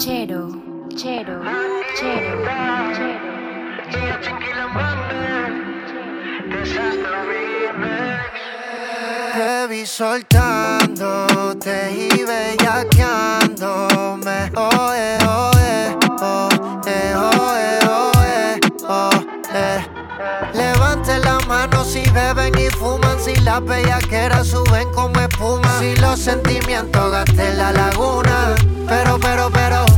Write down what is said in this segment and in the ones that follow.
Chero, chero, chero. Te vi soltándote y bellaqueándome. Oe, oe, oe, oe, oe, oe. Levante la mano si beben y fuman, si las bellaqueras suben como espuma, si los sentimientos gasten la laguna. Pero, pero, pero.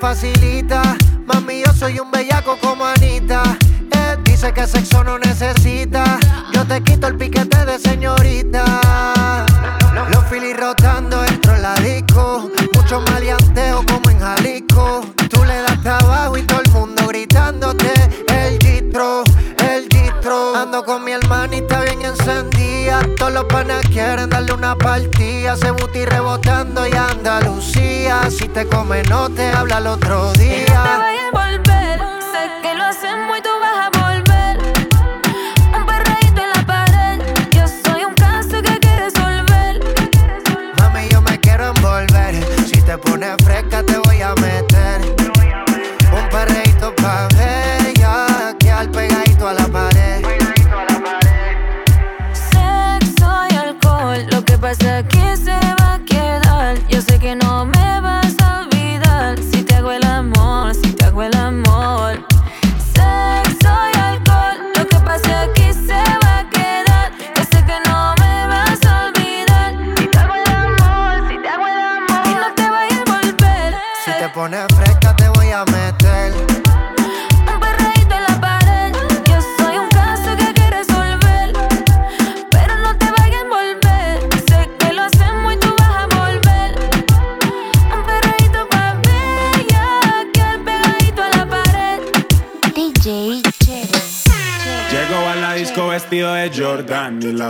Facilita. Mami, yo soy un bellaco como Anita. Eh, dice que sexo no necesita. Yo te quito el piquete de señorita. Los filis rotando dentro de la disco. Mucho maleanteo como en Jalisco. Tú le das trabajo y todo el mundo gritándote. El distro, el distro. Ando con mi encendida. Todos los panas quieren darle una partida. Se booty rebotando y Andalucía. Si te come, no te habla el otro día.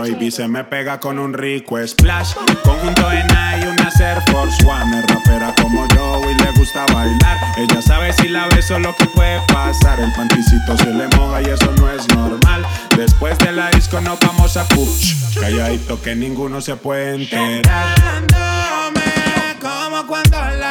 La baby se me pega con un rico splash. Conjunto Nike y una Air Force One. Es rapera como yo y le gusta bailar. Ella sabe si la beso lo que puede pasar. El panticito se le moja y eso no es normal. Después de la disco nos vamos a push. Calladito que ninguno se puede enterar. como cuando la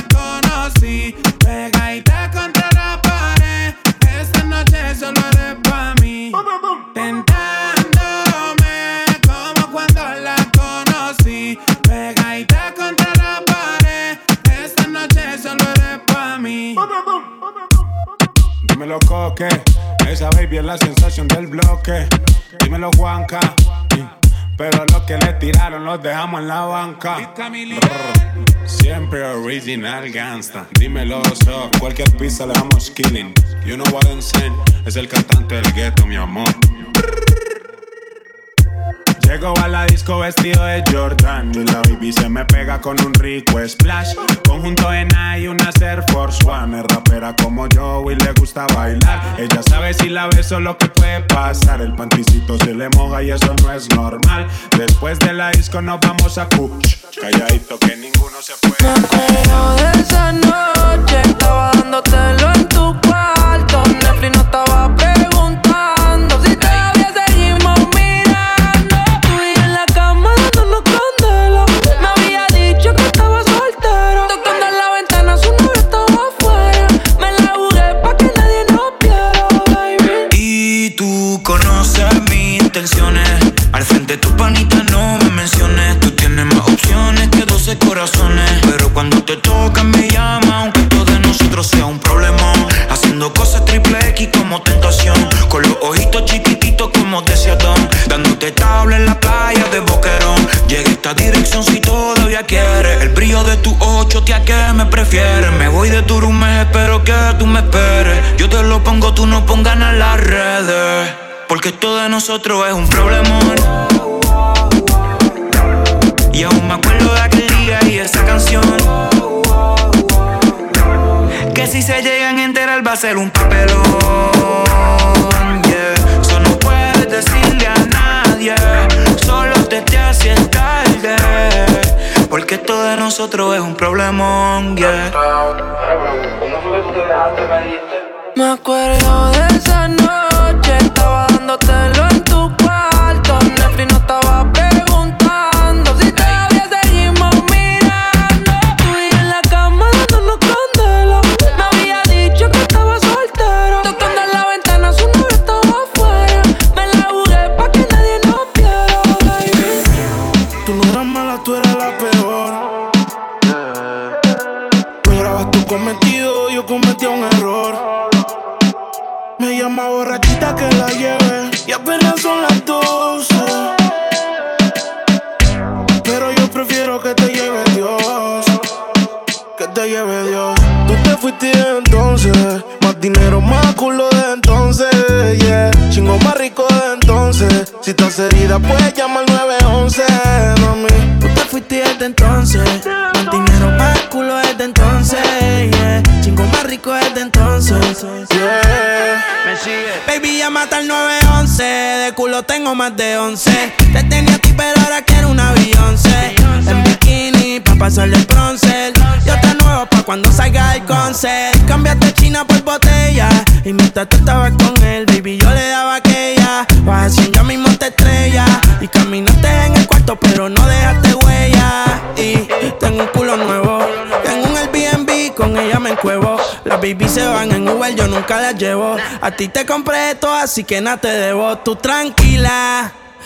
Dímelo coque, esa baby es la sensación del bloque. Dímelo Juanca, pero los que le tiraron los dejamos en la banca. Siempre original gangsta. Dímelo so, cualquier pista le damos killing. You know what I'm saying, es el cantante del ghetto, mi amor. Llego a la disco vestido de Jordan y la baby se me pega con un rico splash. Conjunto Nike y una Air Force One. Es rapera como yo y le gusta bailar. Ella sabe si la beso lo que puede pasar. El panticito se le moja y eso no es normal. Después de la disco nos vamos a kush. Calladito que ninguno se puede. acuerdo de esa noche, estaba dándotelo en tu cuarto. Netflix no estaba preguntando panita no me menciones. Tú tienes más opciones que 12 corazones. Pero cuando te tocan me llama, aunque todo de nosotros sea un problema. Haciendo cosas triple X como tentación. Con los ojitos chiquititos como decía Don. Dándote tabla en la playa de Boquerón. Llega esta dirección si todavía quieres. El brillo de tu ocho, tía, que me prefieres. Me voy de tu room, espero que tú me esperes. Yo te lo pongo, tú no pongas en las redes. Porque esto de nosotros es un problemón. Y aún me acuerdo de aquel día y esa canción. Que si se llegan a enterar va a ser un papelón. Yeah. Eso no puedes decirle a nadie. Solo te te haces tarde. Porque esto de nosotros es un problemón. Yeah. Me acuerdo de esa noche, estaba dándotelo en tu rico de entonces. Si estás herida, puedes llamar al 911, mami. Tú te fuiste desde entonces. Más dinero, más culo desde entonces. Yeah. Chingo más rico desde entonces. Yeah. Me sigue. Baby, llama al 911. De culo tengo más de 11. Te tenía a ti, pero ahora quiero una Beyoncé. En bikini, pa' pasarle el bronce. Y otra nueva pa' cuando salga el concert. Cambiaste China por botella. Y mientras tú estabas con él, baby, yo le daba Vas así, ya mismo te estrella. Y caminaste en el cuarto, pero no dejaste huella. Y tengo un culo nuevo. Tengo un Airbnb, con ella me encuevo. Las baby se van en Uber, yo nunca las llevo. A ti te compré esto, así que nada te debo. Tú tranquila.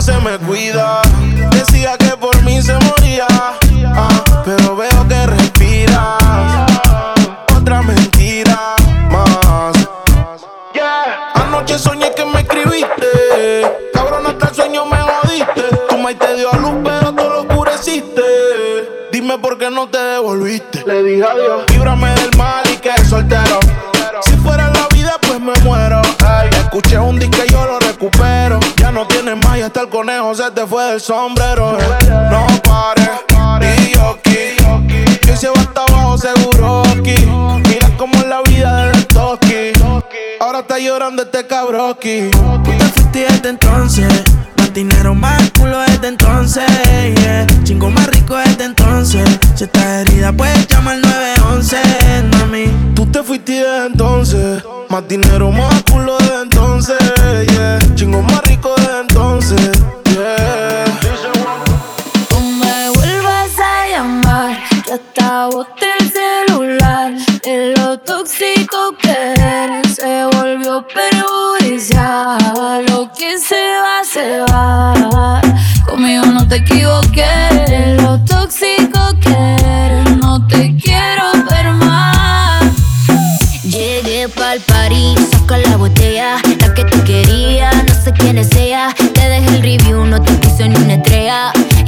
Se me cuida. Decía que por mí se moría. ah, pero veo que respiras. Otra mentira más. Anoche soñé que me escribiste. Cabrón, hasta el sueño me jodiste. Tu maíz te dio a luz, pero tú lo oscureciste. Dime por qué no te devolviste. Le dije adiós. Líbrame del mal y que soltero. Si fuera la vida, pues me muero. Ay, escuché un disco y yo lo recupero. Tienes más y hasta el conejo se te fue del sombrero. No pares, y yo aquí. Que se va hasta abajo seguro aquí. Mira cómo es la vida del toki. Ahora está llorando este cabroki. Tú te fuiste desde entonces. Más dinero, más culo desde entonces. Yeah. Chingo más rico desde entonces. Si estás herida, puedes llamar al 911, mami. Tú te fuiste desde entonces. Más dinero, más culo desde entonces. Yeah. Chingo más rico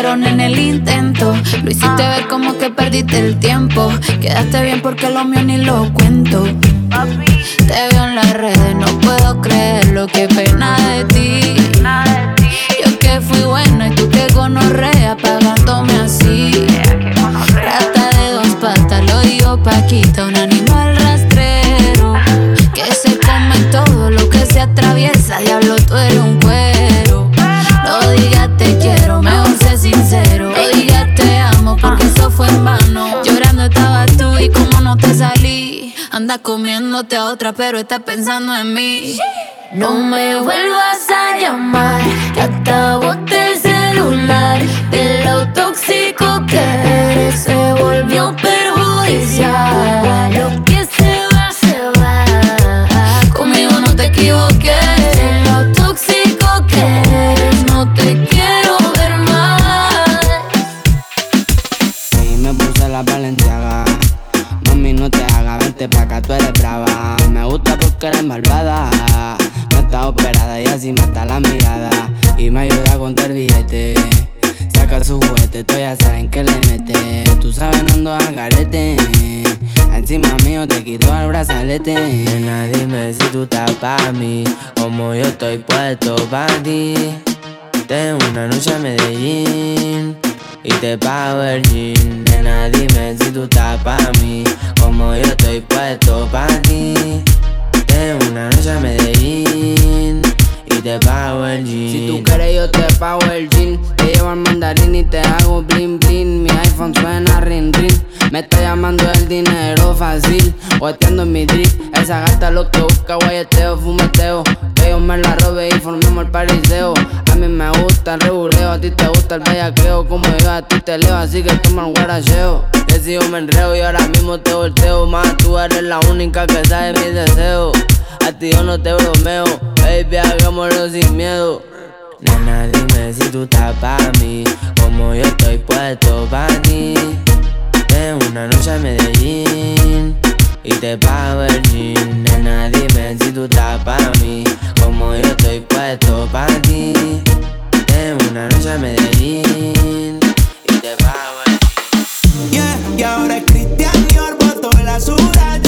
Dieron en el intento. Lo hiciste ver como que perdiste el tiempo. Quedaste bien porque lo mío ni lo cuento. Te veo en las redes, no puedo creer lo que pena de ti. Yo que fui buena y tú que gonorrea Anda comiéndote a otra, pero estás pensando en mí. No me vuelvas a llamar, que acabote el celular. De lo tóxico que eres se volvió perjudicial. Lo que se va, se va. Conmigo no te equivoqué. Porque eres malvada. No está operada y así mata la mirada. Y me ayuda a contar billete. Saca su juguete, tú ya saben que le mete. Tú sabes, no ando al garete. Encima mío te quito el brazalete. Nena, dime si tú estás pa' mí. Como yo estoy puesto pa' ti. Tengo una noche a Medellín y te pago el jean. Nena, dime si tú estás pa' mí, como yo estoy puesto pa' ti. Una noche a Medellín y te pago el jean. Si tú quieres, yo te pago el jean. Te llevo al mandarín y te hago blin blin. Mi iPhone suena rin rin. Me está llamando el dinero fácil. Guateando en mi drip. Esa gata lo que busca, guayeteo, fumeteo. Que yo me la robe y formemos el pariseo. A mí me gusta el reguleo, a ti te gusta el bellaqueo. Como yo a ti te leo, así que toma el guaracheo. Decido me enreo y ahora mismo te volteo. Más tú eres la única que sabe mis deseos. A ti yo no te bromeo, baby, hagámoslo sin miedo. Nena, dime si tú estás pa' mí, como yo estoy puesto pa' ti. Tengo una noche a Medellín y te pago el jean. Nena, dime si tú estás pa' mí, como yo estoy puesto pa' ti. Tengo una noche a Medellín y te pago el Yeah, y ahora es Cristian Dior, botó la Surachi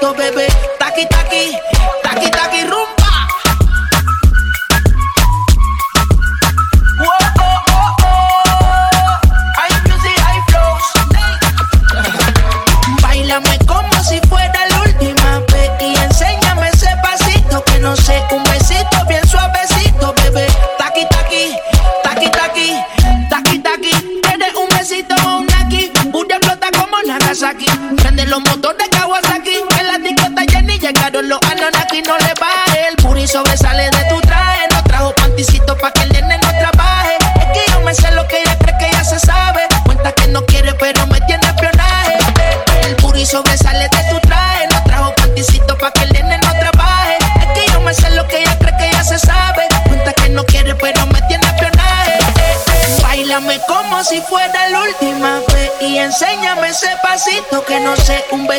suavecito, bebé.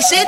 Sé,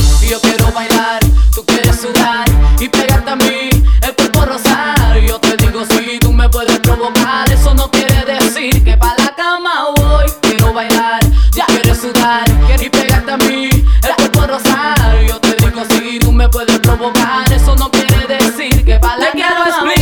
yo quiero bailar, tú quieres sudar y pegarte a mí, el cuerpo rosar. Yo te digo si sí, tú me puedes provocar, eso no quiere decir que para la cama voy. Quiero bailar, ya quieres sudar y pegarte a mí, el cuerpo rosar. Yo te digo si sí, tú me puedes provocar, eso no quiere decir que para la cama voy.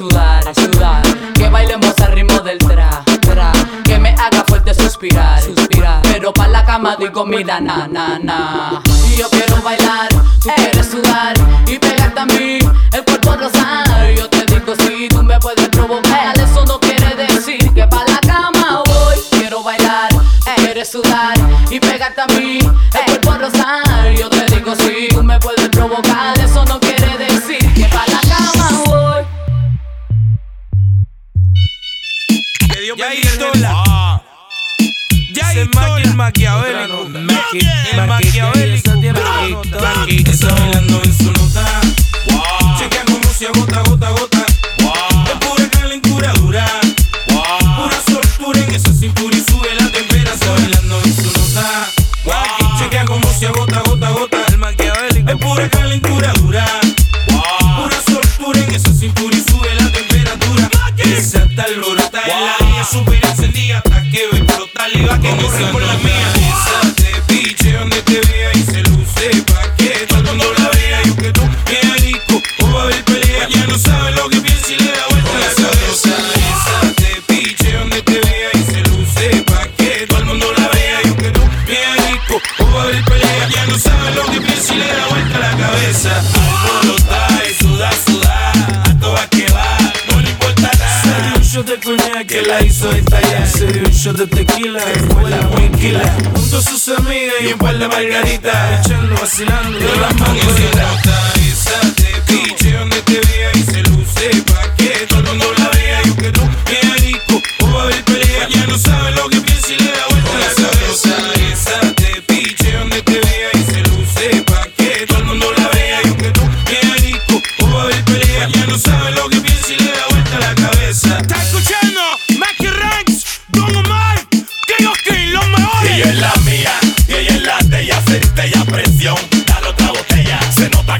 Sudar, sudar, que bailemos al ritmo del tra, tra, que me haga fuerte suspirar, suspirar. Pero para la cama digo, mira, na, na, na. Y yo quiero bailar, tú quieres sudar y pegarte a mí, el cuerpo te Bendiga Ya hizo el maquiavélico. El maquiavélico. Está bailando en su nota. Chequea como si agota, gota, gota. Es pura calentura dura. Pura soltura en esa cintura y sube la temperatura. Está bailando en su nota. Chequea como si agota, gota, gota. El maquiavélico. Es pura calentura dura. Pura soltura en esa cintura y sube la temperatura. Esa tal lorota en la super encendida hasta que ve explotar y va que corre por la mía. Esa te piche donde te vea y se luce pa' que todo el mundo la vea. Yo que tú rico, o va a haber pelea. Ya no sabe lo que la hizo estallar. Se dio un shot de tequila fue la muy quila. Junto a sus amigas y un par de margaritas. Echando, vacilando de las mangos. Esa te piche donde te vea y se luce pa'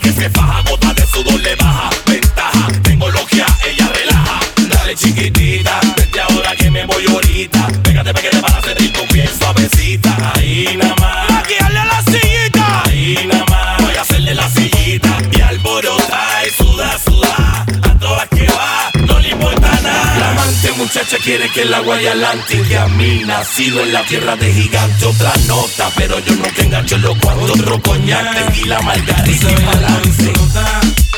que se faja, gota de sudor le baja. Ventaja, tengo logia, ella relaja. Dale chiquitita, vete ahora que me voy ahorita. Pégate, pégate para hacer rico bien suavecita. Ahí nada muchacha quiere que el agua y adelante. Que a mí nacido en la tierra de gigante. Otra nota, pero yo nunca engancho los cuartos. Otro coñac, tequila, margarita y pa'lante.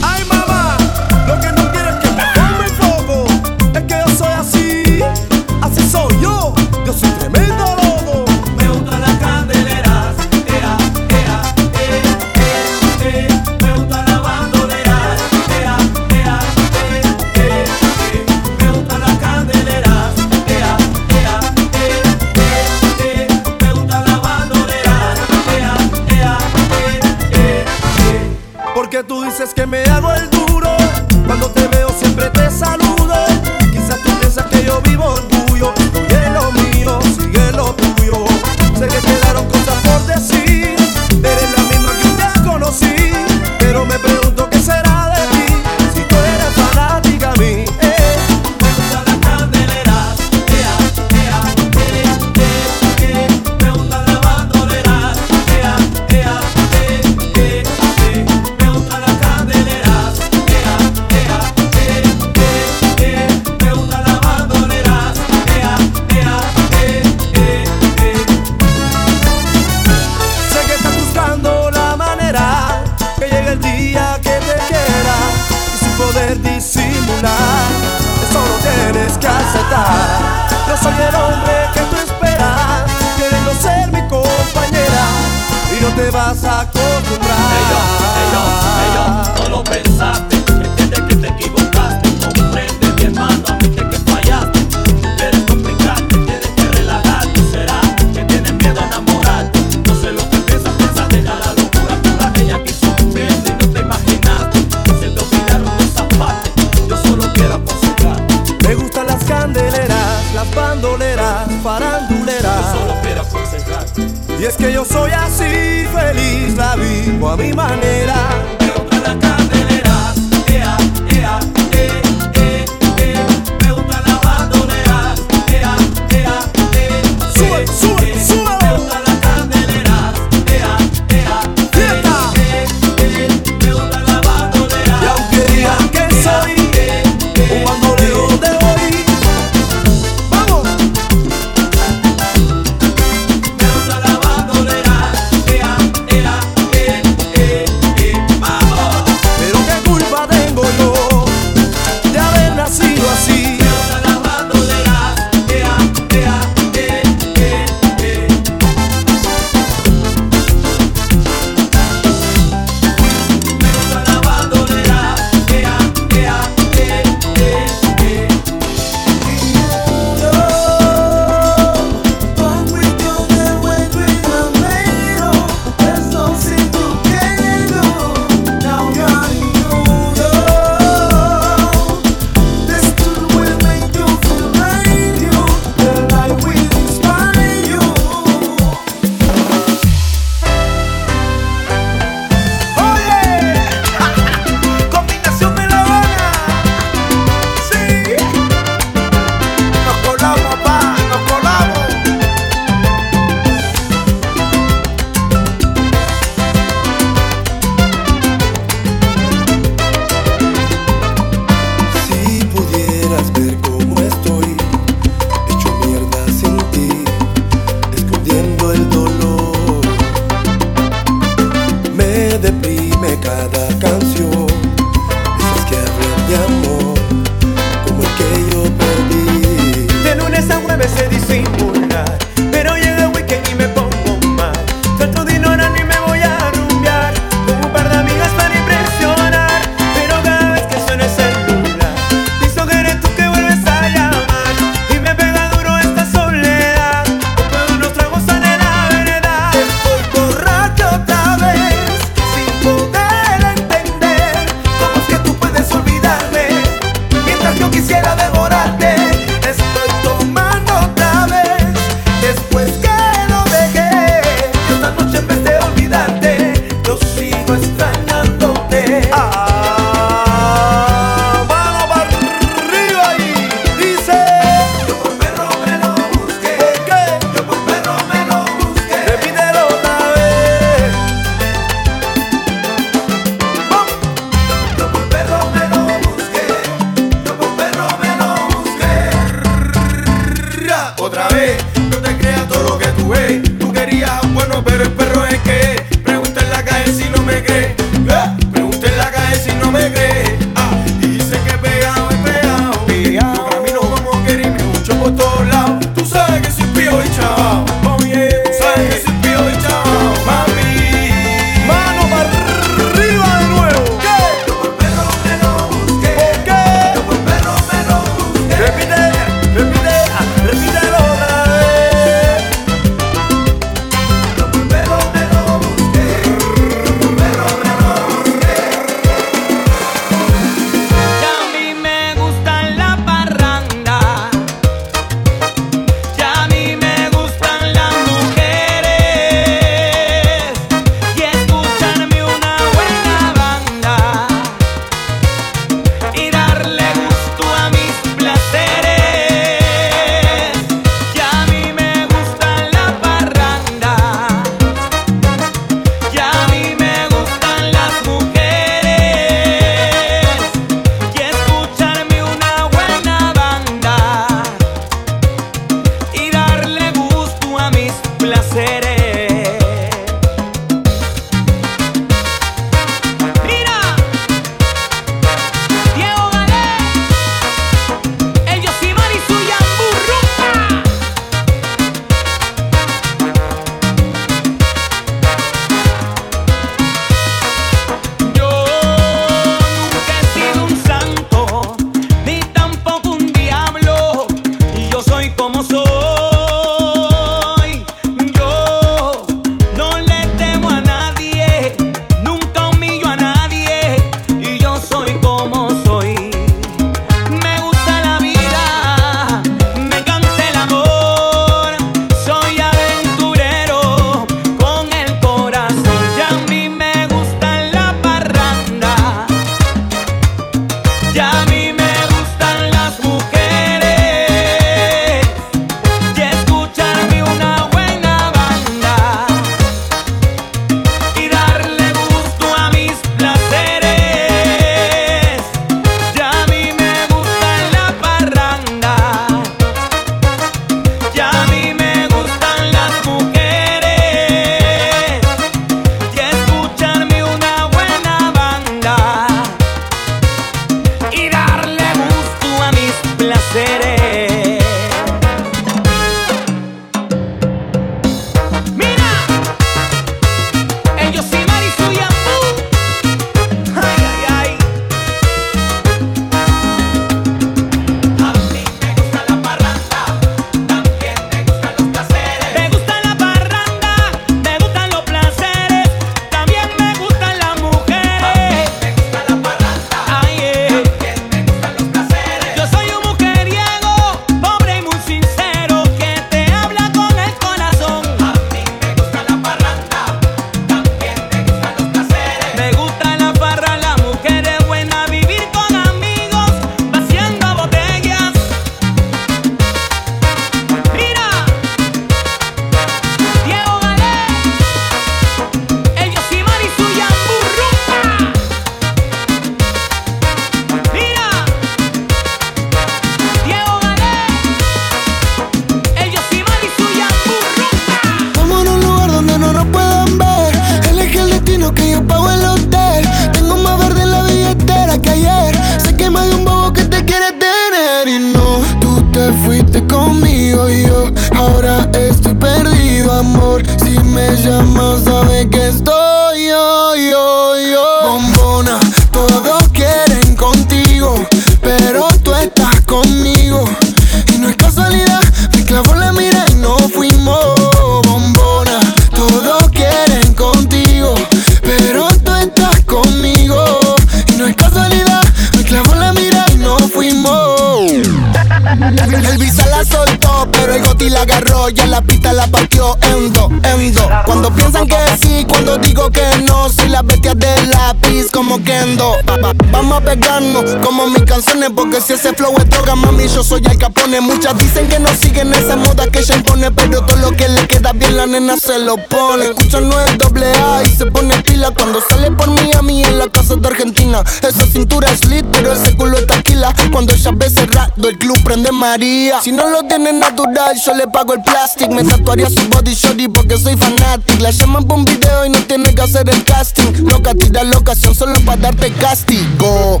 Vamos a pegarnos como mis canciones, porque si ese flow es droga, mami, yo soy Al Capone. Muchas dicen que no siguen esa moda que ella impone, pero todo lo que le queda bien la nena se lo pone. Escucha no es doble A y se pone pila cuando sale por Miami en la casa de Argentina. Esa cintura es lit, pero ese culo es taquila. Cuando ella ve cerrado, el club prende María. Si no lo tiene natural, yo le pago el plastic. Me tatuaría su body shorty porque soy fanatic. La llaman por un video y no tiene que hacer el casting. Loca, tira locación solo para darte casting. Go,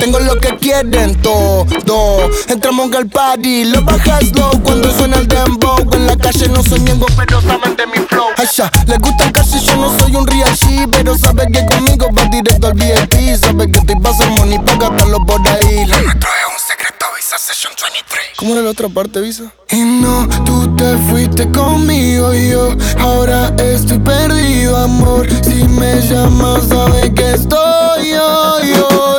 tengo lo que quieren todo. Entramos al party, lo bajas low cuando suena el dembow. En la calle no soy pero saben de mi flow. Asha, les gusta casi yo no soy un real G, pero sabe que conmigo va directo al VIP. Sabe que te pasa money para gastarlo por ahí. Lo nuestro es un secreto, Visa Session 23. ¿Cómo era la otra parte, Visa? Y no, tú te fuiste conmigo y yo ahora estoy perdido, amor. Si me llamas, sabes que estoy yo, yo,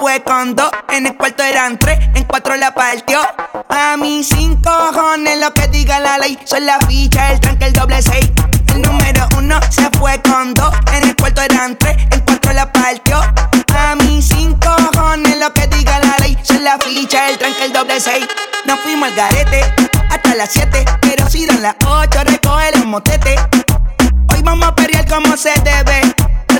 fue con dos, en el cuarto eran tres, en cuatro la partió. A mí sin cojones lo que diga la ley, son la ficha, el tranque, el doble seis. El número uno se fue con dos, en el cuarto eran tres, en cuatro la partió. A mí sin cojones lo que diga la ley, son la ficha, el tranque, el doble seis. Nos fuimos al garete hasta las siete, pero si dan las ocho recoge los motetes. Hoy vamos a perrear como se debe.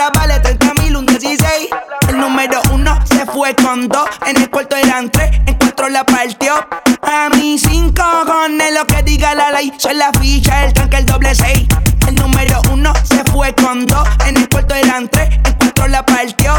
Ahora vale 30 mil, un 16. El número uno se fue con dos. En el cuarto eran tres, en cuatro la partió. A mí sin cojones lo que diga la ley. Soy la ficha, el tanque, el doble seis. El número uno se fue con dos. En el cuarto eran tres, en cuatro la partió.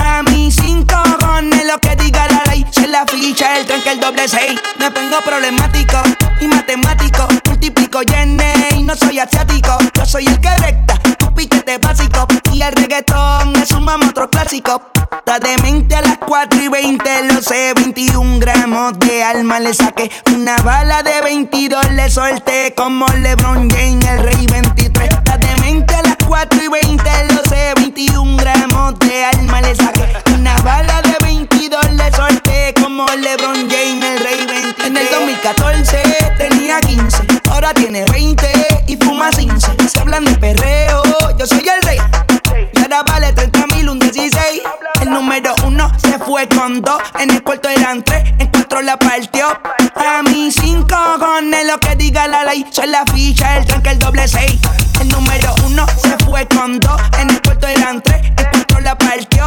A mí sin cojones lo que diga la ley. Soy la ficha, el tanque, el doble seis. Me pongo problemático y matemático. Multiplico y no soy asiático. Yo soy el que recta, tu piquete básico. Y el reggaetón es un mamo otro clásico. Está de mente a las 4 y 20, lo sé. 21 gramos de alma le saqué. Una bala de 22 le solté. Como LeBron James, el rey 23. Está de mente a las 4 y 20, lo sé. 21 gramos de alma le saqué. Una bala de con dos. En el cuarto eran tres, en cuatro la partió. A mí sin cojones lo que diga la ley. Soy la ficha, el tranque, el doble seis. El número uno se fue con dos. En el cuarto eran tres, en cuatro la partió.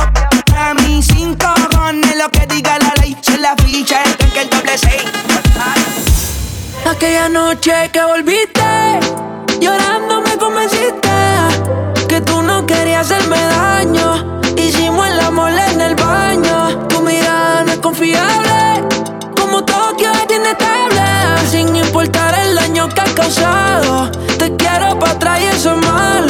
A mí sin cojones lo que diga la ley. Soy la ficha, el tranque, el doble seis. Aquella noche que volviste, llorando me convenciste que tú no querías hacerme daño. Hicimos el amor confiable, como Tokio es inestable. Sin importar el daño que has causado, te quiero para atrás y eso es. Malo,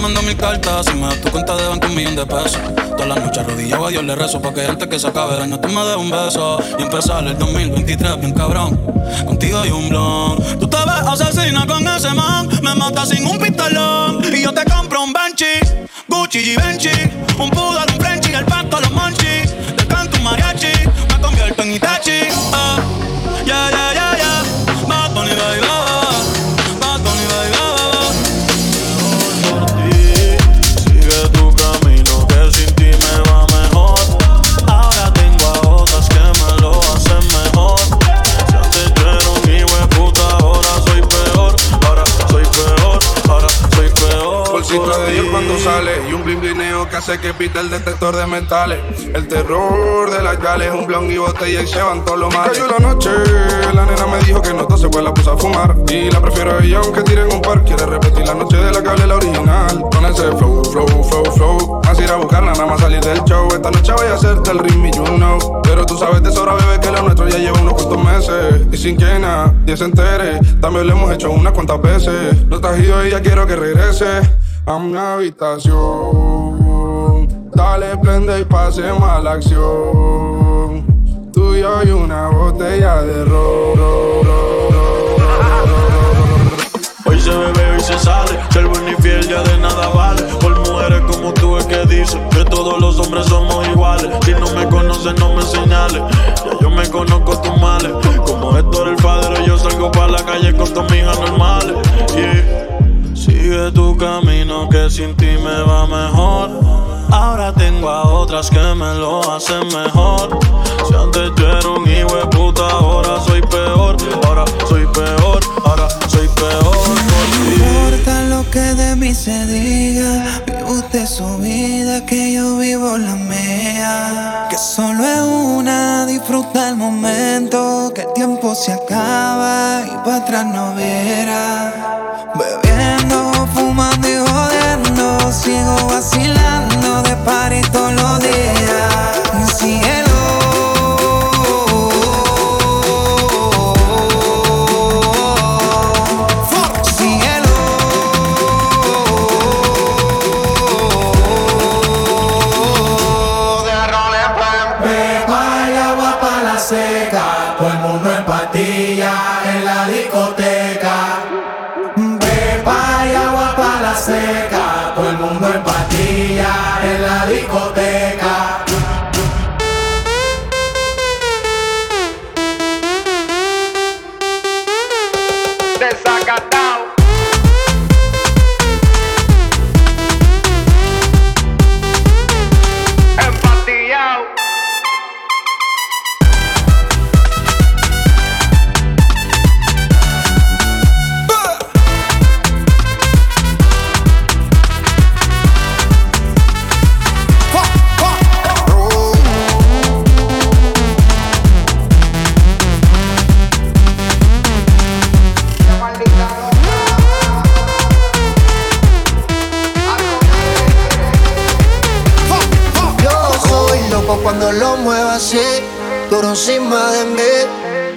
mando mi carta. Si me das tu cuenta de banco, un millón de pesos. Todas las noches arrodillado a Dios le rezo pa' que antes que se acabe el año tú me des un beso y empezar el 2023 bien cabrón. Contigo hay un blon. Tú te ves asesina con ese man, me matas sin un pistolón y yo te compro un Banshee, Gucci Givenchy, un poodle, un Frenchy, el pato, los monchis. Te canto un mariachi, me convierto en Itachi. Ah, hace que pita el detector de metales. El terror de las gales, un blon y botella y se van todos los males. Cayó la noche, la nena me dijo que no se pues la puse a fumar. Y la prefiero a ella aunque tiren un par. Quiere repetir la noche de la hablé, la original. Con ese flow, flow, flow, flow. Así ir a buscarla, nada más salir del show. Esta noche voy a hacerte el ritmo you know. Pero tú sabes de sobra, bebé, que lo nuestro ya lleva unos cuantos meses. Y sin que nadie se entere, también lo hemos hecho unas cuantas veces. No estás ido y ya quiero que regrese a mi habitación. Dale, prende y pasemos a acción. Tú y yo y una botella de ron. Hoy se bebe, hoy se sale. Ser buen y fiel ya de nada vale. Por mujeres como tú es que dicen que todos los hombres somos iguales. Si no me conoces, no me señales. Ya yo me conozco tus males. Como Héctor el padre, yo salgo para la calle con tus hijas normales. Yeah. Sigue tu camino que sin ti me va mejor. Ahora tengo a otras que me lo hacen mejor. Si antes yo era un hijo de puta, ahora soy peor. Ahora soy peor, ahora soy peor No importa lo que de mí se diga, vive usted su vida, que yo vivo la mía. Que solo es una, disfruta el momento, que el tiempo se acaba y para atrás no verá. Bebiendo, fumando sigo vacilando de party todos los días.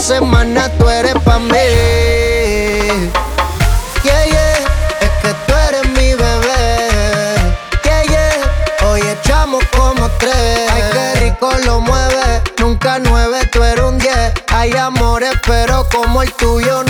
semana tú eres pa' mí. Yeah, yeah, es que tú eres mi bebé. Yeah, yeah, hoy echamos como tres. Ay, qué rico lo mueve, nunca nueve, tú eres un diez. Hay amores, pero como el tuyo no.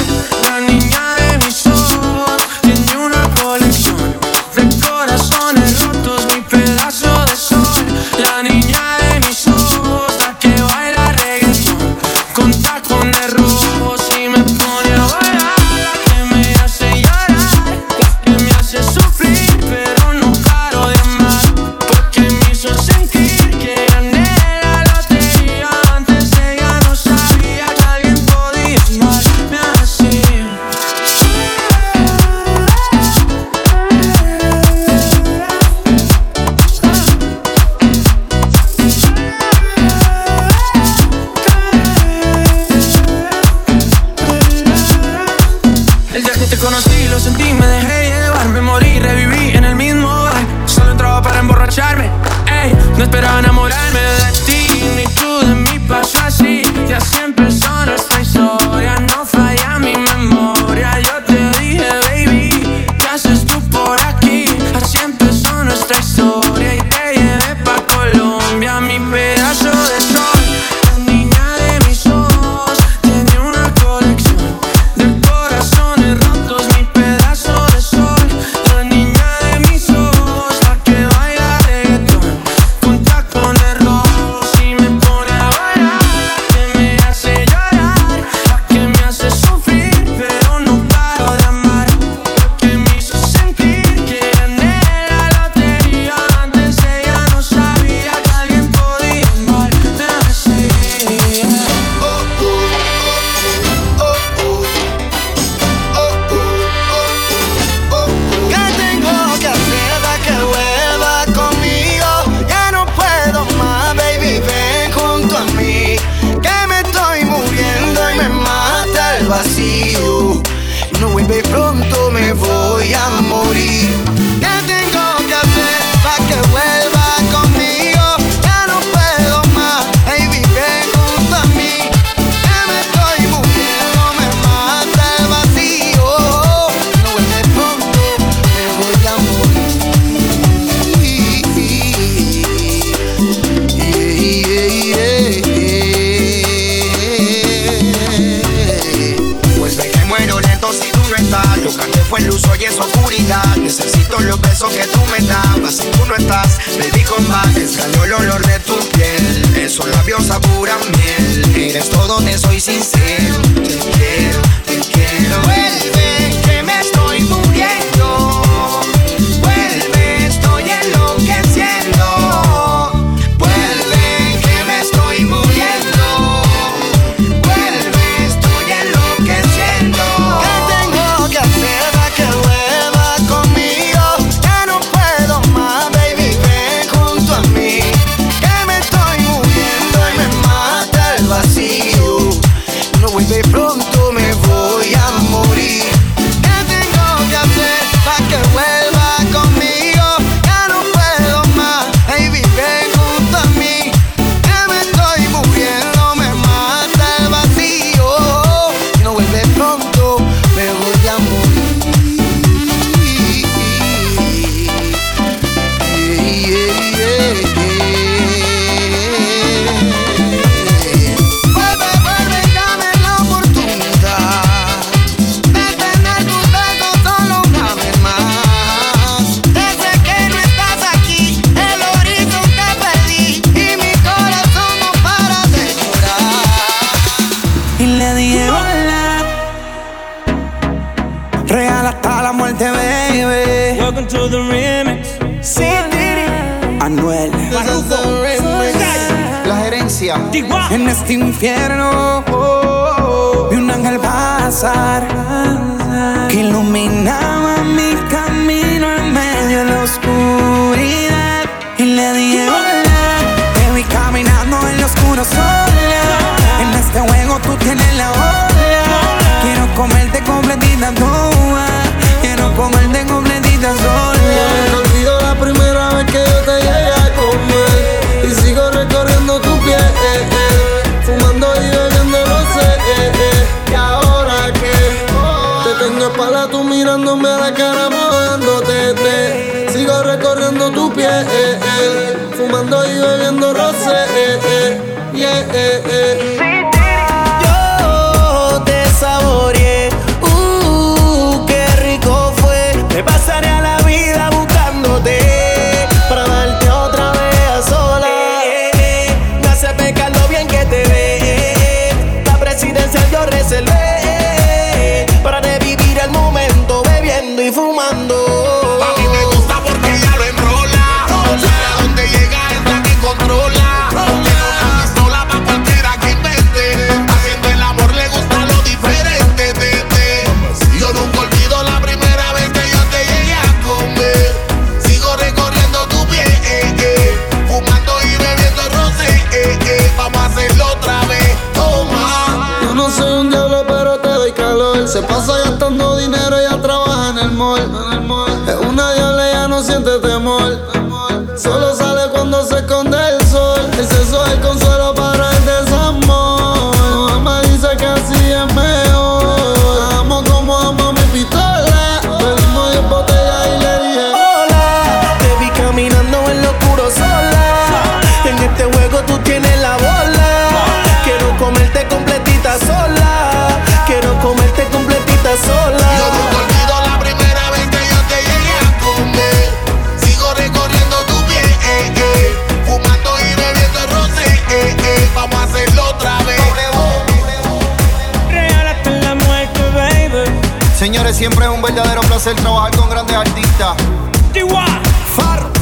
Señores, siempre es un verdadero placer trabajar con grandes artistas.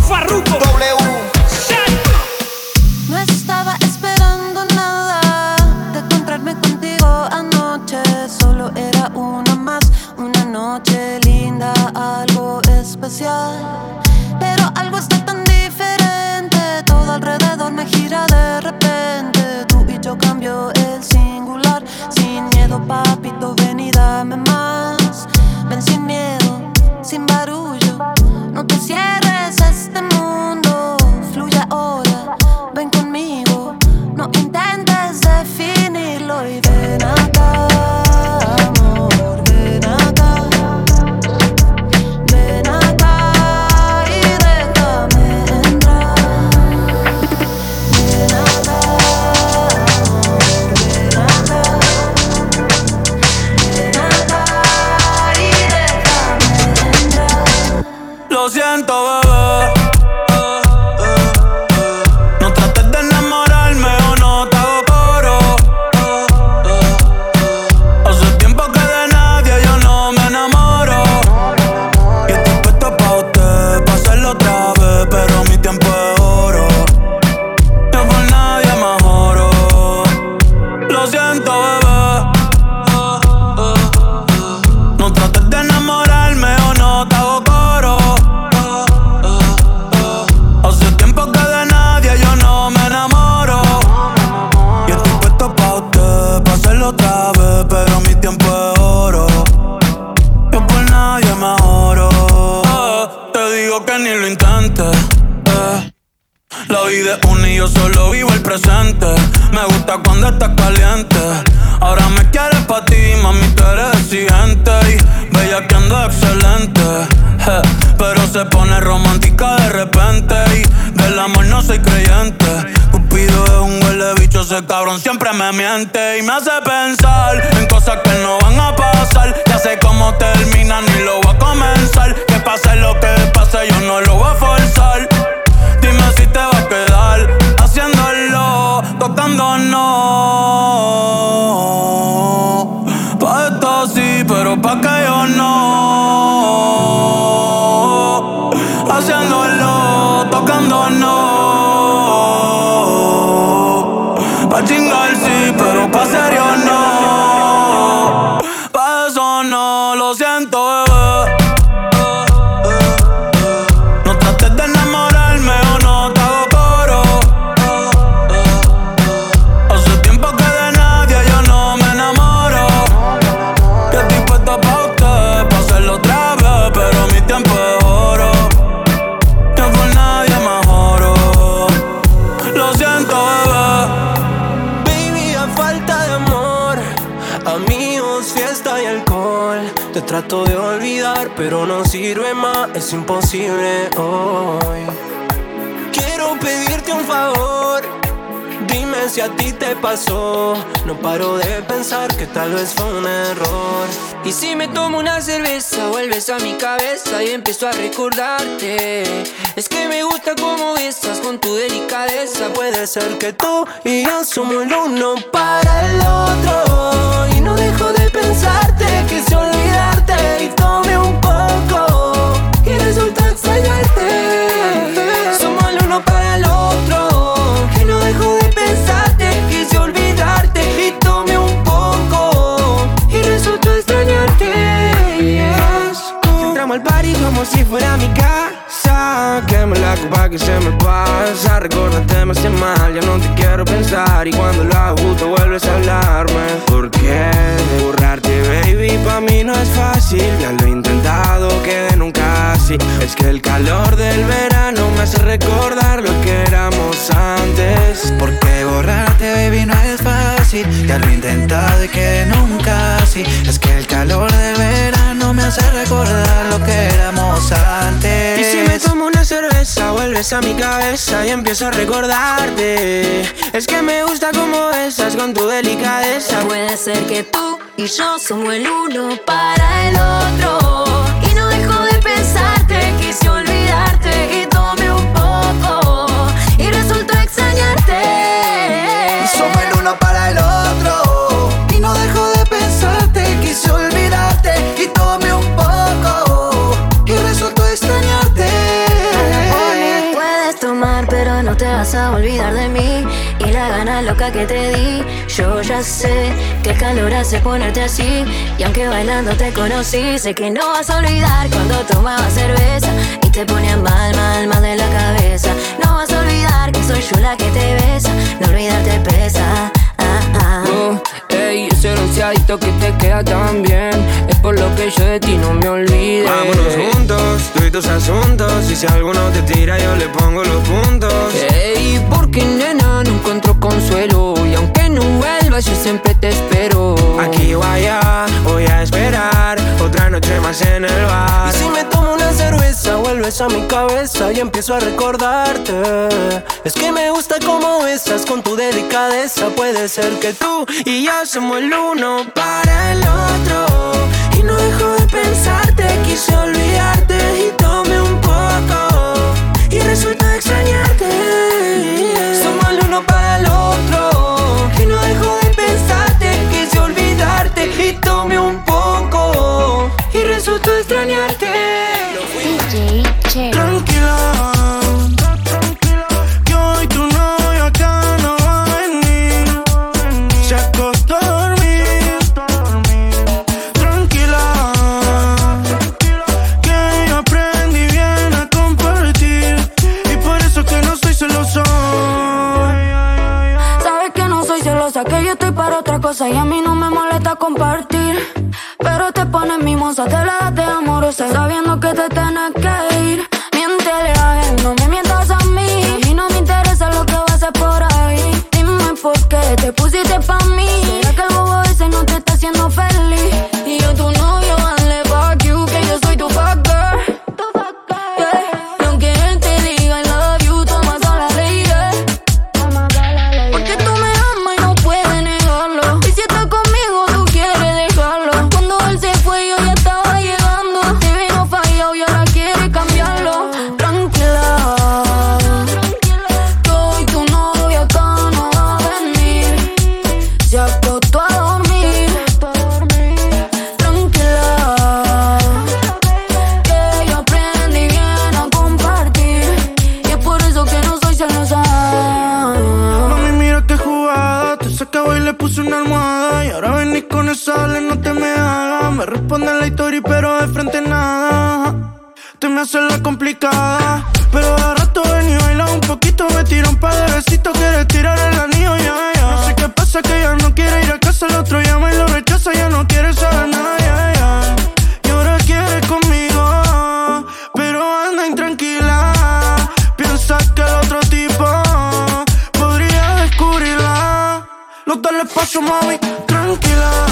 Farruko. W. hace pensar. Es imposible hoy. Quiero pedirte un favor, dime si a ti te pasó. No paro de pensar que tal vez fue un error. Y si me tomo una cerveza, vuelves a mi cabeza y empiezo a recordarte. Es que me gusta cómo besas con tu delicadeza. Puede ser que tú y yo somos el uno para el otro. Y no dejo de pensarte, quise olvidarte y tomé si fuera mi casa. Queme la copa que se me pasa. Recordarte me hace mal, ya no te quiero pensar. Y cuando lo hago, justo vuelves a hablarme. ¿Por qué? De borrarte, baby, pa' mí no es fácil. Así. Es que el calor del verano me hace recordar lo que éramos antes. Porque borrarte, baby, no es fácil. Ya lo he intentado y que nunca así. Es que el calor del verano me hace recordar lo que éramos antes. Y si me tomo una cerveza, vuelves a mi cabeza y empiezo a recordarte. Es que me gusta como besas con tu delicadeza. Puede ser que tú y yo somos el uno para el otro. Y no dejo de pensarte, quise olvidarte y tomé un poco. Y resultó extrañarte. Puedes tomar, pero no te vas a olvidar de mí. Y la gana loca que te di. Yo ya sé que calor hace ponerte así. Y aunque bailando te conocí, sé que no vas a olvidar cuando tomaba cerveza. Y te ponía mal, mal, mal de la cabeza. No vas a olvidar que soy yo la que te besa. No olvidarte pesa. Ah. Oh, ey, ese bronceadito que te queda tan bien Es por lo que yo de ti no me olvide Vámonos juntos, tú y tus asuntos. Y si alguno te tira, yo le pongo los puntos. Ey, porque nena no consuelo Y aunque no vuelvas yo siempre te espero Aquí o allá, voy a esperar otra noche más en el bar. Y si me tomo una cerveza, vuelves a mi cabeza y empiezo a recordarte. Es que me gusta cómo besas con tu delicadeza. Puede ser que tú y yo somos el uno para el otro. Y no dejo de pensarte, quise olvidarte y tomé un poco. Resulta extrañarte. Somos el uno para el otro. Y no dejo de pensarte, quise olvidarte y tomé un poco. Y resultó extrañarte. DJ. Tranquila. Y a mí no me molesta compartir. Pero te pones mimosa, te la das de amorosa, sabiendo que te tienes que ir. Miéntele a él, no me mientas a mí. Y no me interesa lo que vas a hacer por ahí. Dime por qué te pusiste pa' mí. Me responde la historia, pero de frente nada. Te me haces la complicada. Pero de rato ven y baila un poquito. Me tira un par de besitos, quieres tirar el anillo, ya, yeah, yeah. No sé qué pasa, que ya no quiere ir a casa. El otro llama y lo rechaza, ya no quiere saber nada, ya, yeah, Y ahora quiere conmigo, pero anda intranquila. Piensa que el otro tipo podría descubrirla. No dale paso, mami, tranquila.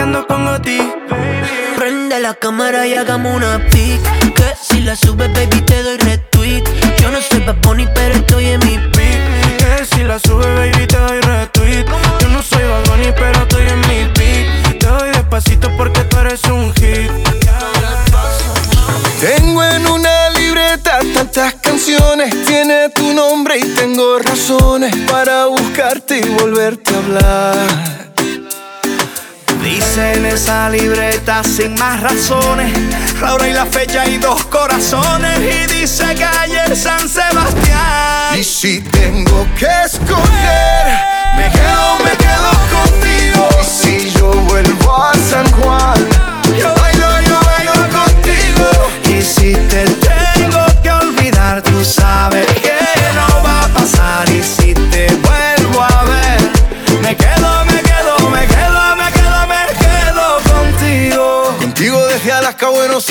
Nati, que ando con Goti. Prende la cámara y hagamos una pic. Que si la subes, baby, te doy retweet. Yo no soy Bad Bunny, pero estoy en mi pic. Que si la sube, baby, te doy retweet. Yo no soy Bad pero estoy en mi beat. Te doy despacito porque tú eres un hit. Tengo en una libreta tantas canciones, tiene tu nombre y tengo razones para buscarte y volverte a hablar. Dice en esa libreta sin más razones, la hora y la fecha y dos corazones. Y dice calle San Sebastián. Y si tengo que escoger, me quedo, me quedo contigo. Y si yo vuelvo a San Juan, yo bailo, yo bailo contigo. Y si te tengo que olvidar, tú sabes que no va a pasar.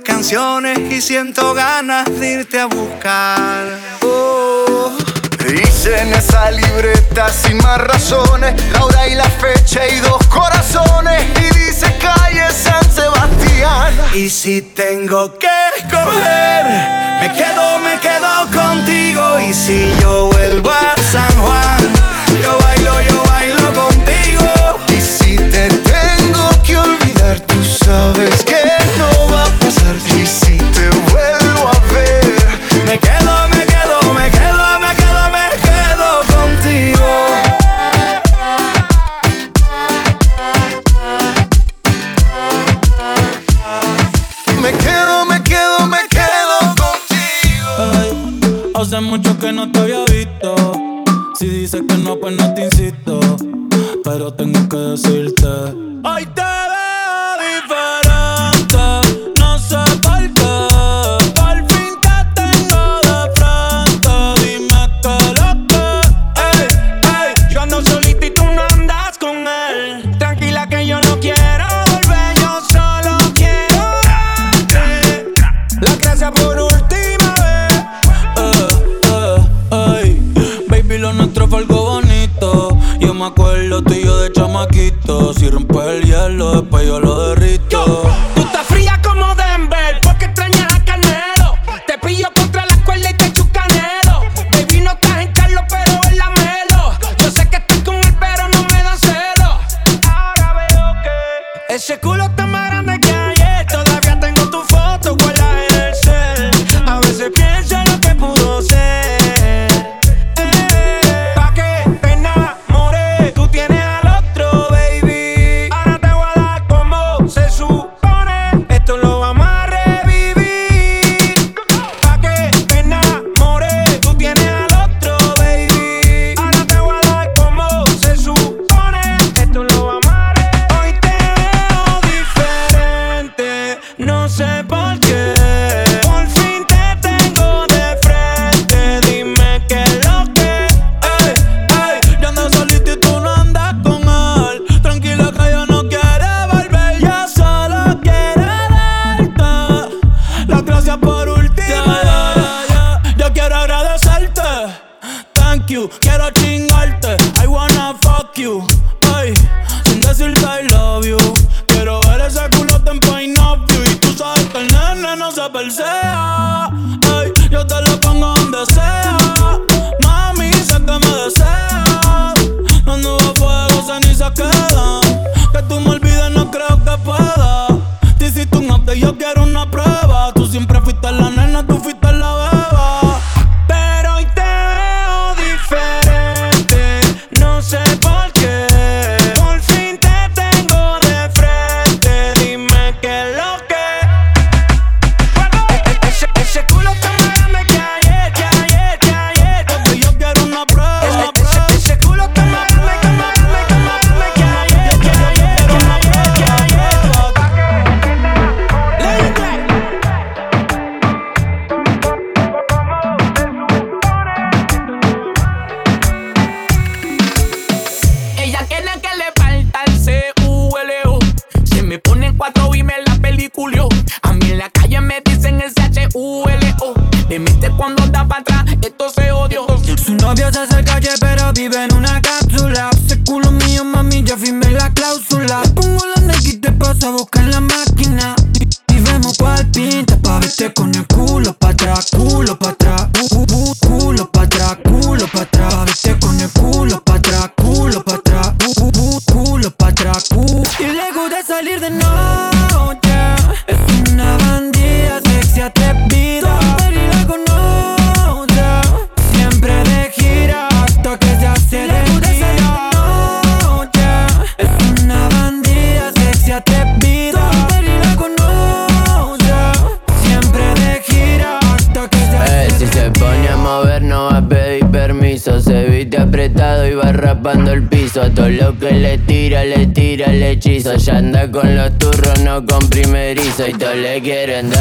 canciones y siento ganas de irte a buscar. Oh. Dice en esa libreta sin más razones la hora y la fecha y dos corazones y dice calle San Sebastián. Y si tengo que escoger, me quedo, me quedo contigo. Y si yo vuelvo a San Juan, yo bailo, yo bailo contigo. Y si te tengo que olvidar, tú sabes que Y si te vuelvo a ver, me quedo, me quedo, me quedo, me quedo, me quedo contigo. me quedo, me quedo, me quedo contigo. Hace mucho que no te había visto. Si dices que no, pues no te insisto. Pero tengo que decirte. Hoy te me acuerdo tú de chamaquito. Si rompes el hielo, después yo lo derrito. Primerizo Y todos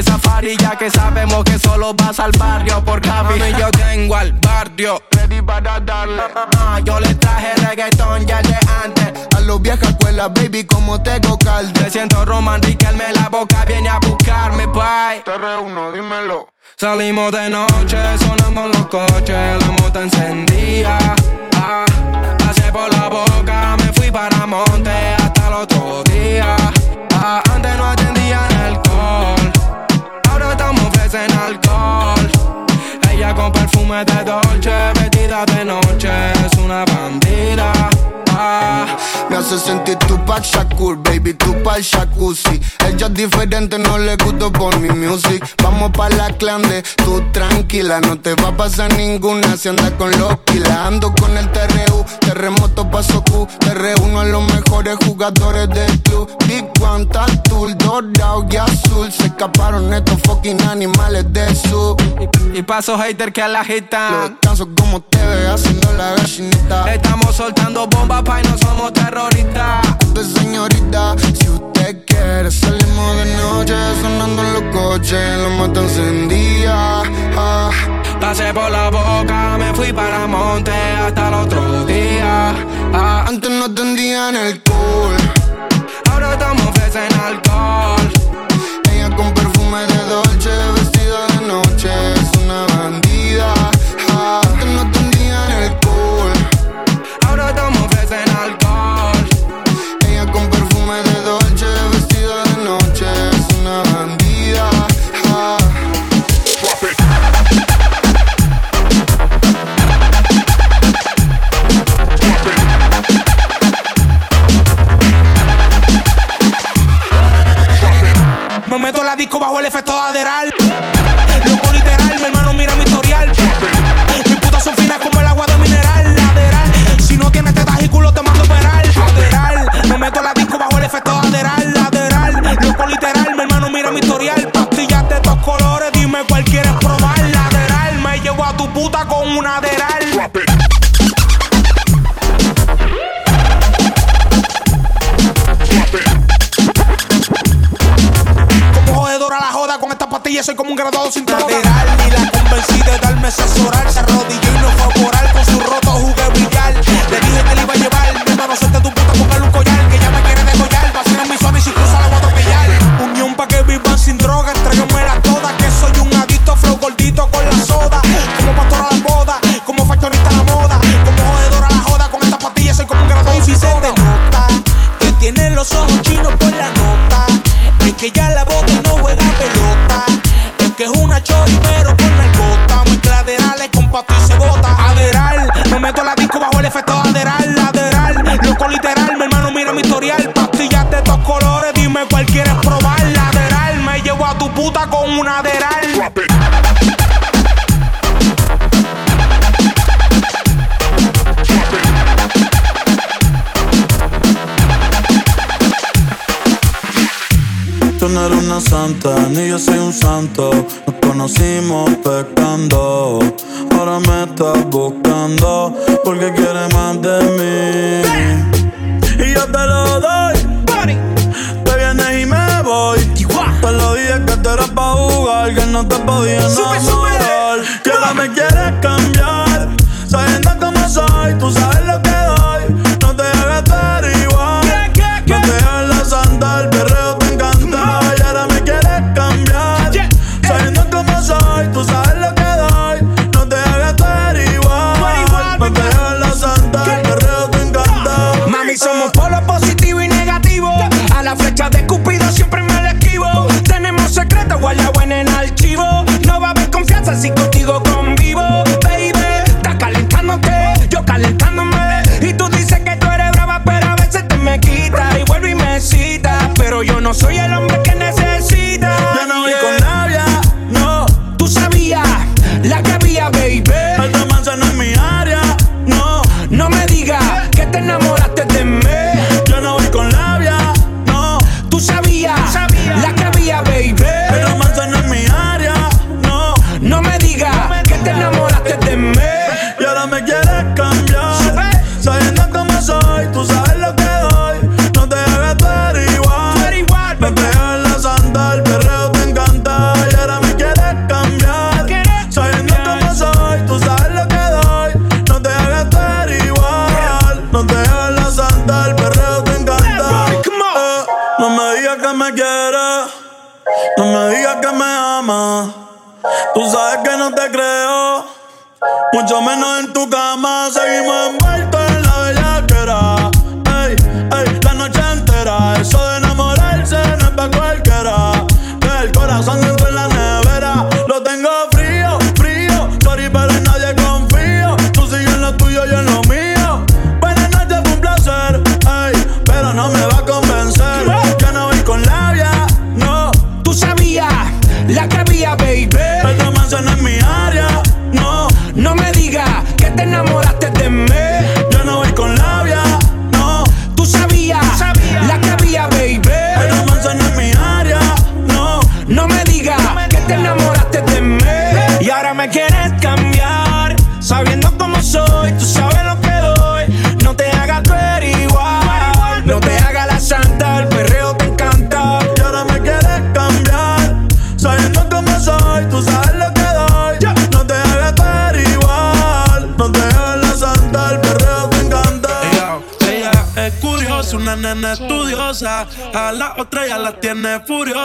de safari. Ya que sabemos que solo vas al barrio por Capi. Y yo tengo al barrio. Ready para darle. Ah, yo le traje reggaetón ya de antes. a los vieja escuela, baby, como tengo calde. Me siento Roman Riquelme, la boca viene a buscarme, bye. Te reúno, dímelo. Salimos de noche, sonando en los coches, la moto encendía. Ah, pasé por la boca, me fui para monte hasta el otro día. Ah, antes no atendían alcohol, ofrecen alcohol. Ella con perfume de Dolce, vestida de noche, es una bandida. Ah, Me hace sentir Tupac Shakur, baby, tu pa'l jacuzzi. Ella es diferente, no le gusto por mi music. Vamos pa' la clande, tú tranquila, no te va a pasar ninguna si andas con los kilas. Ando con el TRU, terremoto paso Q. Te reúno a los mejores jugadores del club. Big One, Tattoo, dorado y azul. Se escaparon estos fucking animales de su. y paso hater que la Los agitan. canso como te ve haciendo la gallinita. Estamos soltando bombas, pa' y no somos terroristas. de señorita. Si usted quiere, salimos de noche, sonando en los coches, la mata encendía. Ah, Pasé por la boca, me fui para monte hasta el otro día. Ah, antes no atendían el cool, ahora estamos ofrecen alcohol. ella con perfume de Dolce, bajo el efecto de Aderal. Loco literal, mi hermano mira mi historial. Mis putas son finas como el agua de mineral. Lateral, si no tienes tetas y culo te mando operar. Me meto la disco bajo el efecto de Aderal. Lateral, loco literal, mi hermano mira mi historial. Pastillas de dos colores, dime cuál quieres probar. Lateral, me llevo a tu puta con un Aderal. Pastilla soy como un graduado sin droga. y la convencí de darme asesorar. Se arrodilló y no fue por Con su roto jugué brillar. Le dije que le iba a llevar. Mi hermano, suelte tu puta, póngale un collar. Que ya me quiere degollar. Va a ser mi suave y si cruza la voy a atropellar. Unión pa' que vivan sin droga. Entréguenmela toda. Que soy un adicto, flow gordito con la soda. Como pastor a la boda. Como factorista a la moda. Como jodedora a la joda. Con esta pastilla soy como un graduado y si se te nota. Que tiene los ojos chinos por la nota. Es que ya la boca el efecto de aderal. Lateral, loco literal, mi hermano mira mi historial. Pastillas de estos colores, dime cuál quieres probar. Lateral, me llevo a tu puta con una aderal. Una santa, ni yo soy un santo. Nos conocimos pecando. Ahora me estás buscando porque quieres más de mí. Y yo te lo doy. Te vienes y me voy. Te lo dije que te era pa' jugar, que no te podía enamorar. Que ahora me quieres cambiar. En el archivo. No va a haber confianza si contigo convivo,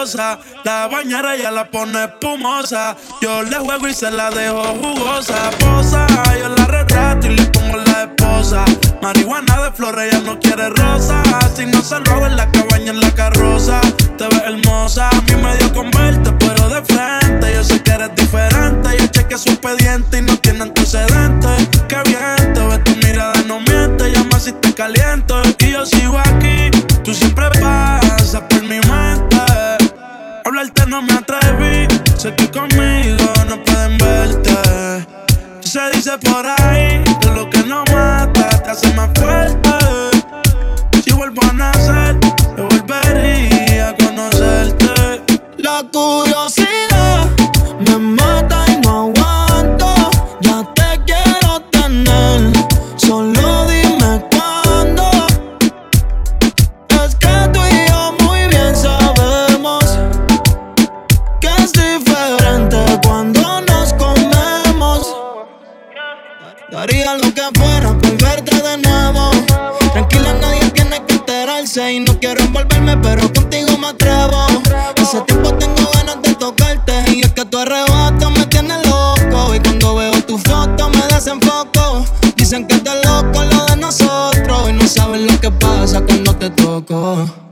La bañera ya la pone espumosa. Yo le juego y se la dejo jugosa. Posa, yo la retrato y le pongo la esposa. Marihuana de flores, ella no quiere rosa. Si no se en la cabaña, en la carroza. Te ves hermosa, a mí me dio con verte, pero de frente. Yo sé que eres diferente. Yo chequeé su expediente y no tiene antecedentes. Qué bien, te ves tu mirada, no miente. Llama si te caliento. Y yo sigo aquí, no me atreví, sé que conmigo no pueden verte. Se dice por ahí que lo que no mata te hace más fuerte. Te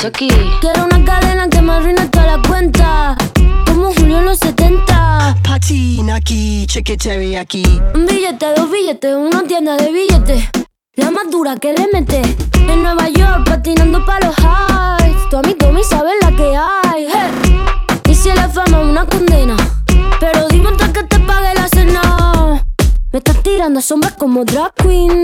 aquí. Quiero una cadena que me arruine toda la cuenta. Como Julio en los 70. Patina aquí, cheque aquí. Un billete, dos billetes, una tienda de billetes. La más dura que le mete. En Nueva York, patinando para los highs. Tu amigo me sabe la que hay. Y si la fama una condena. Pero dime antes que te pague la cena. Me estás tirando sombras como drag queen.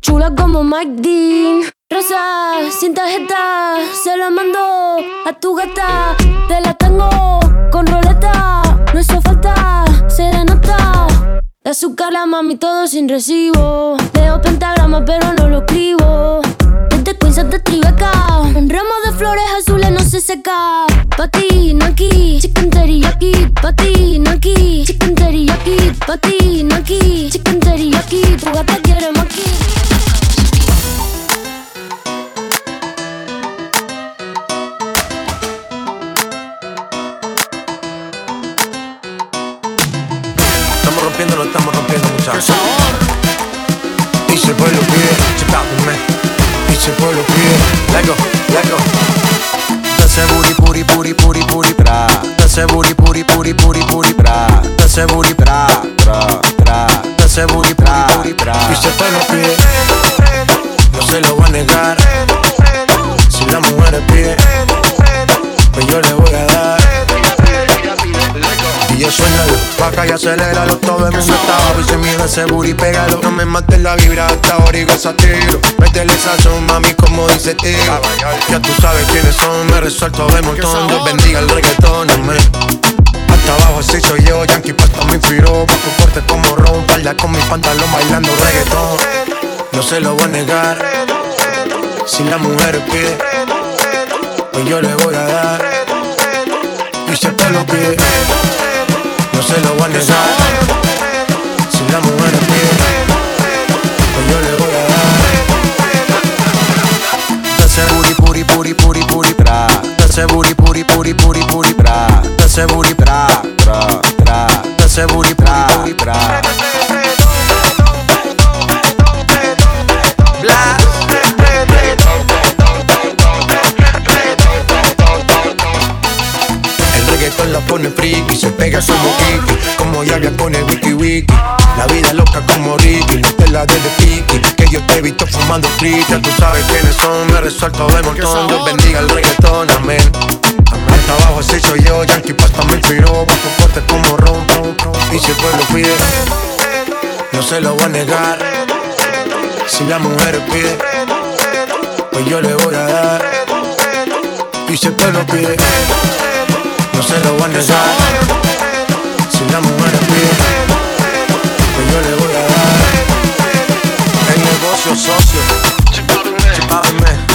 Chula como Mike Dean. Rosa, sin tarjeta, se la mando a tu gata. Te la tengo con roleta, no hizo falta serenata. De azúcar la mami todo sin recibo. Veo pentagrama pero no lo escribo. Desde Queens de Tribeca, un ramo de flores azules no se seca. Patina aquí, chicken teriyaki. Patina aquí, chicken teriyaki. Patina aquí, chicken teriyaki. Tu gata quiere aquí. Rompiendo, muchachos. Y se puede lo pide, Y se puede lo pide. Let go, let go. Dase booty, booty, booty, booty, booty, bra. Dase booty, booty, booty, booty, booty, bra. Dase booty, bra, bra, bra. Dase booty, bra, bra. Y se puede lo pide. No se lo voy a negar. Si la mujer pide, pues yo le voy a dar. Y yo sueñalo, vaca y aceléralo Todo el mundo está abajo y se mide ese booty, pégalo No me mates la vibra hasta ahora y goza tiro Métele sazón, mami, como dice tío Ya tú sabes quiénes son, me resuelto de montón. Dios bendiga el reggaetón, amén. Hasta abajo así soy yo, Yankee Pasta me inspiró. Bajo fuerte como Ron, falda con mi pantalón bailando reggaetón. No se lo voy a negar. Si la mujer pide Pues yo le voy a dar. Y si te lo pide no se lo voy a negar. Si la mujer pide, pues yo le voy a dar. Dase booty, booty, booty, booty, booty, bra. Dase booty, booty, booty, booty, booty, bra. Dase booty, bra, bra, bra. Dase booty, bra, bra. Bla. reggaetón la pone friki, se pega su Kiki, ya con el wiki wiki. La vida loca como Ricky, no te la de Piki, que yo te he visto fumando frita, tú sabes quiénes son, me resuelto de montón, Dios bendiga el reggaetón, amén. Hasta abajo así soy yo, Yankee Pasta me inspiró, bajo fuerte como ron, y si el pueblo pide, no se lo voy a negar. Si la mujer pide, pues yo le voy a dar. Y si el pueblo pide, no se lo voy a negar. La mujer pide, pues yo le voy a dar. El negocio socio, chipávenme.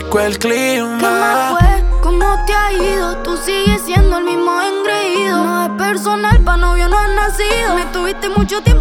Rico el clima. ¿Qué más fue? ¿Cómo te ha ido? Tú sigues siendo el mismo engreído. No es personal, pa' novio no has nacido. Me tuviste mucho tiempo,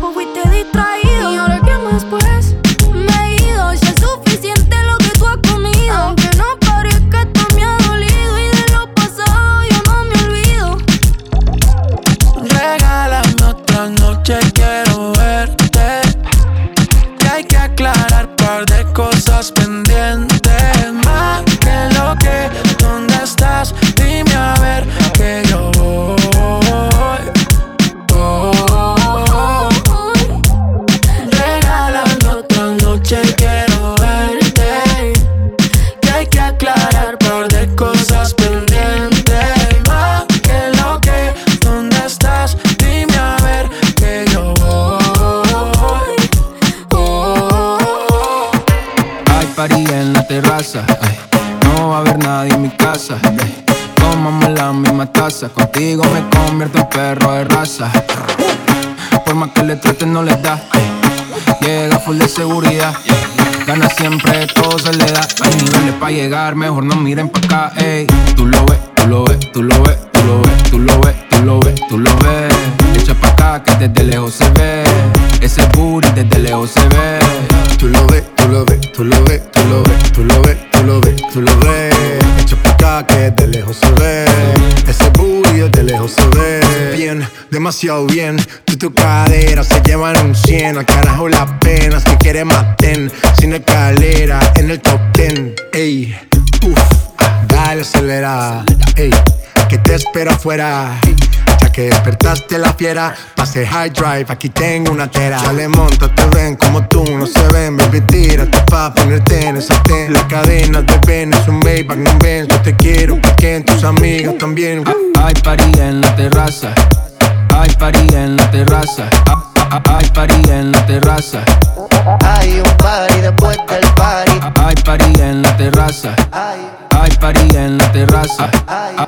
Ya que despertaste la fiera, pase high drive, aquí tengo una tera. Dale, monta, te ven como tú, no se ven, baby, tírate pa' ponerte en esa ten. La cadena de ven es un Maybach, no ven, yo te quiero, porque en tus amigas también. Hay party en la terraza. Hay party en la terraza. Ah, ah, ah, Hay party en la terraza. Hay un party después del party. Hay party en la terraza. Hay party en la terraza. Ah,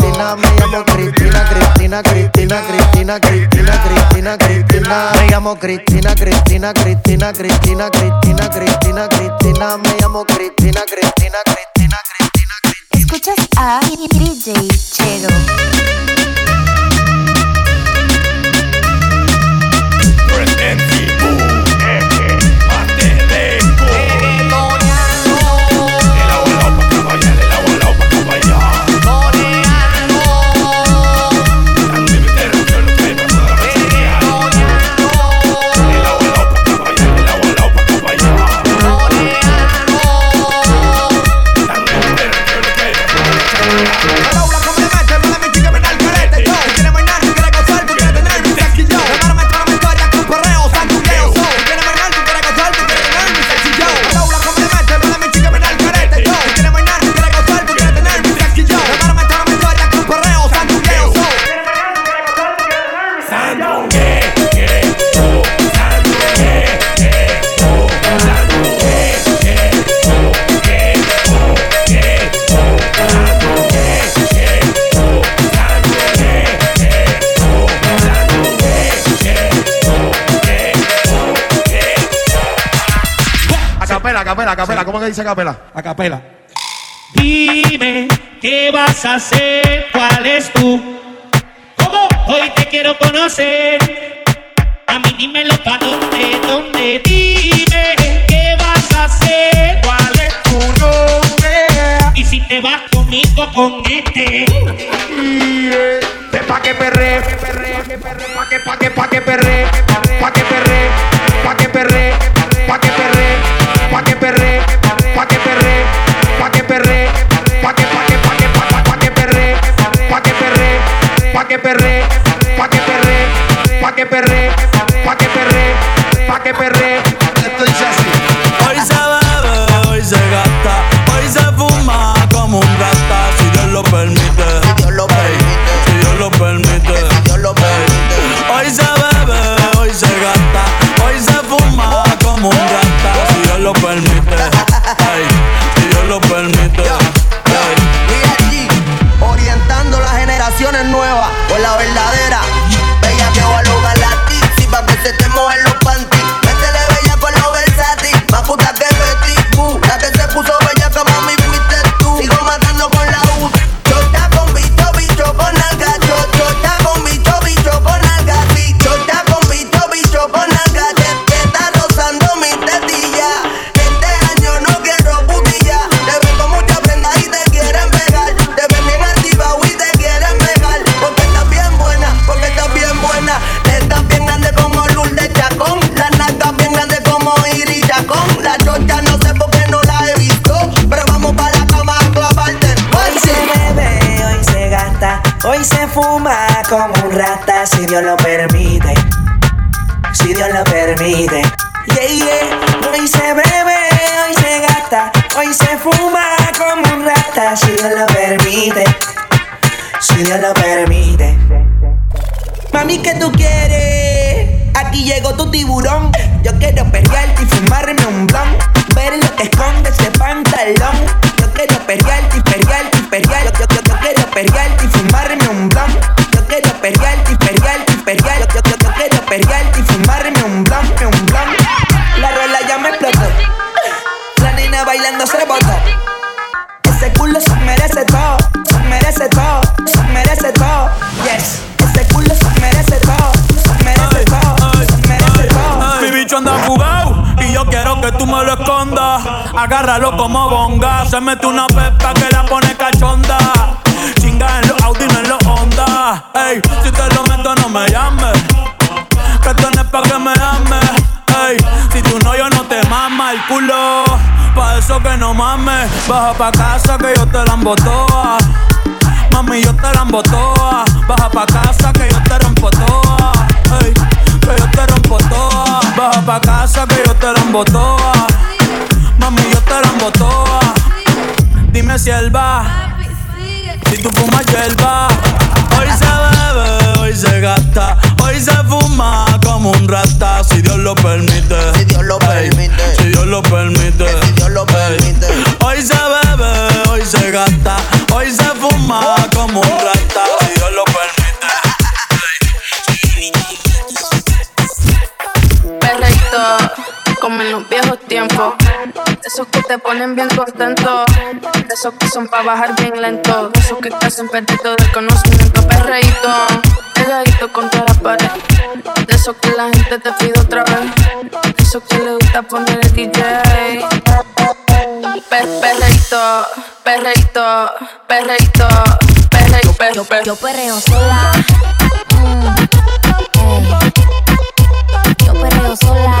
me llamo Cristina, Cristina, Cristina, Cristina, Cristina, Cristina, Cristina, me llamo Cristina, Cristina, Cristina, Cristina, Cristina, Cristina, Cristina, me llamo Cristina, Cristina, Cristina, Escuchas a DJ Chero. Capela, a capela. ¿Cómo que dice a capela? A capela. Dime, ¿qué vas a hacer? ¿Cuál es tu? ¿Cómo? Hoy te quiero conocer. A mí dímelo pa' dónde, dónde. Dime, ¿qué vas a hacer? ¿Cuál es tu nombre? Y si te vas conmigo con este. Ve pa' que perre, pa' que, pa' que, pa' que perre, pa' que perre, pa' que perre, pa' que perre, perre, pa' que perre, pa' que perre, pa' que, pa' que, pa' que, pa' pa' pa' que perre, pa' que perre, pa' que perre, pa' que perre, pa' que perre, pa' que perre, que perre. Bicho anda y yo quiero que tú me lo escondas. Agárralo como bonga. Se mete una pepa que la pone cachonda. Chinga en los Audi, no en los Honda. Ey, si te lo meto, no me llames. Que tienes pa' que me ames. Ey, si tú no, yo no te mama el culo. Pa' eso que no mames. Baja pa' casa que yo te la toa. Mami, yo te la toa. Baja pa' casa que yo te rompo toa. Pa' casa que yo te la toa. Mami, yo te la toa. Dime si él va. Si tú fumas hierba. Hoy se bebe, hoy se gasta. Hoy se fuma como un rata. Si Dios lo permite. Si Dios lo permite. Si Dios lo permite. Si Dios lo permite. Hoy se bebe, hoy se gasta. Hoy se fuma como un rata. Como en los viejos tiempos. De esos que te ponen bien contento. De esos que son para bajar bien lento. De esos que te hacen perder todo el conocimiento. Perreíto, pegadito contra la pared. De esos que la gente te pide otra vez. De esos que le gusta poner el DJ. Per, perreíto, perreíto, perreíto, perreíto, perreíto. Yo perreo sola. Mm, ey. Yo perreo sola.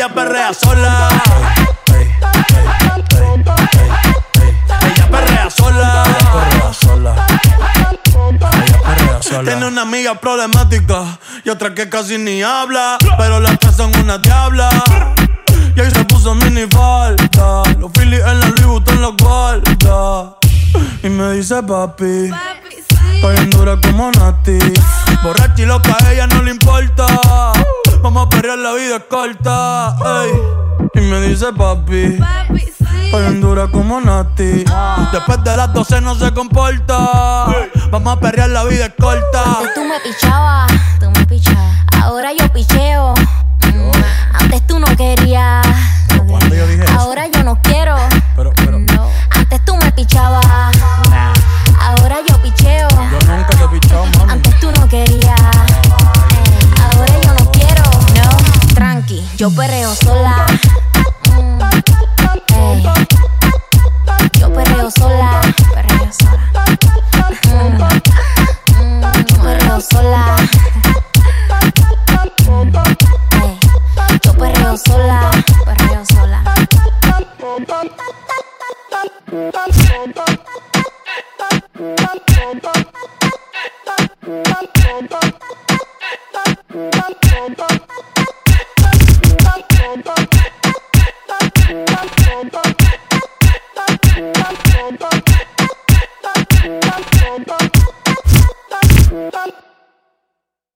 Ella perrea sola. Ella perrea sola. Perrea sola. Tiene una amiga problemática y otra que casi ni habla. Pero las tres son una diabla. Y ahí se puso mini falta. Los Phillies en la Louis Vuitton los guarda. Y me dice papi, estoy en dura como Nati. Borracha y loca, a ella no le importa. Vamos a perrear, la vida es corta. Ey. Y me dice papi. Papi, sí. dura como Nati. Después de las 12 no se comporta. Vamos a perrear, la vida es corta. Antes tú me pichabas. Tú me pichabas. Ahora yo picheo. Antes tú no querías. Ahora yo no quiero. Pero, pero. Antes tú me pichabas. Yo perreo sola. Mm, ey. Yo perreo sola. Perreo sola. Mm, yo perreo sola. Ey. Yo perreo sola. Perreo sola.